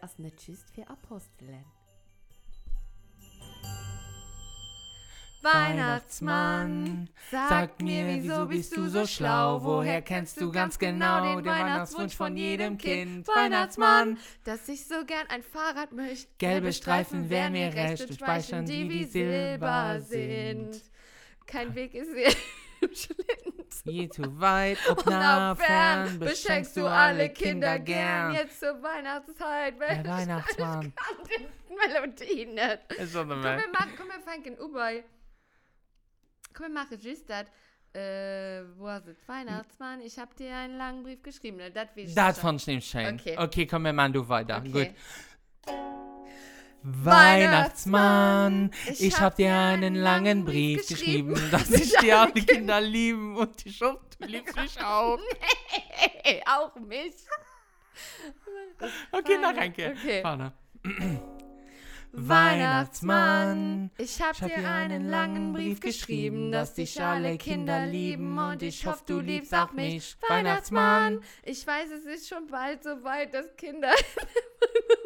als nicht just für Aposteln. Weihnachtsmann, sag mir, wieso bist du so schlau? Woher kennst du ganz genau den Weihnachtswunsch von jedem Kind? Weihnachtsmann, dass ich so gern ein Fahrrad möchte. gelbe Streifen wären mir recht und Speichern, die wie Silber sind. Kein Weg ist hier im Schlitten. je zu weit und nah fern beschenkst du alle Kinder gern. Jetzt zur Weihnachtszeit. Der Weihnachtsmann. Ich kann die Melodie nicht. Ist so eine Melodie. Komm, wir fangen an. Komm, wir machen just das. Äh, wo ist es? Weihnachtsmann, ich habe dir einen langen Brief geschrieben. Das, das fand ich nicht schön. Okay, okay komm, wir machen du weiter. Okay. Gut. Weihnachtsmann, Ich ich hab dir einen langen Brief geschrieben, dass ich dir alle Kinder lieben und ich hoffe, du liebst mich auch. Hey, auch mich. Okay, nach Renke. Okay. Weihnachtsmann, ich hab, Ich hab dir einen langen Brief geschrieben, dass dich alle Kinder lieben und ich hoffe, du liebst auch mich. Weihnachtsmann, ich weiß, es ist schon bald so weit, dass Kinder.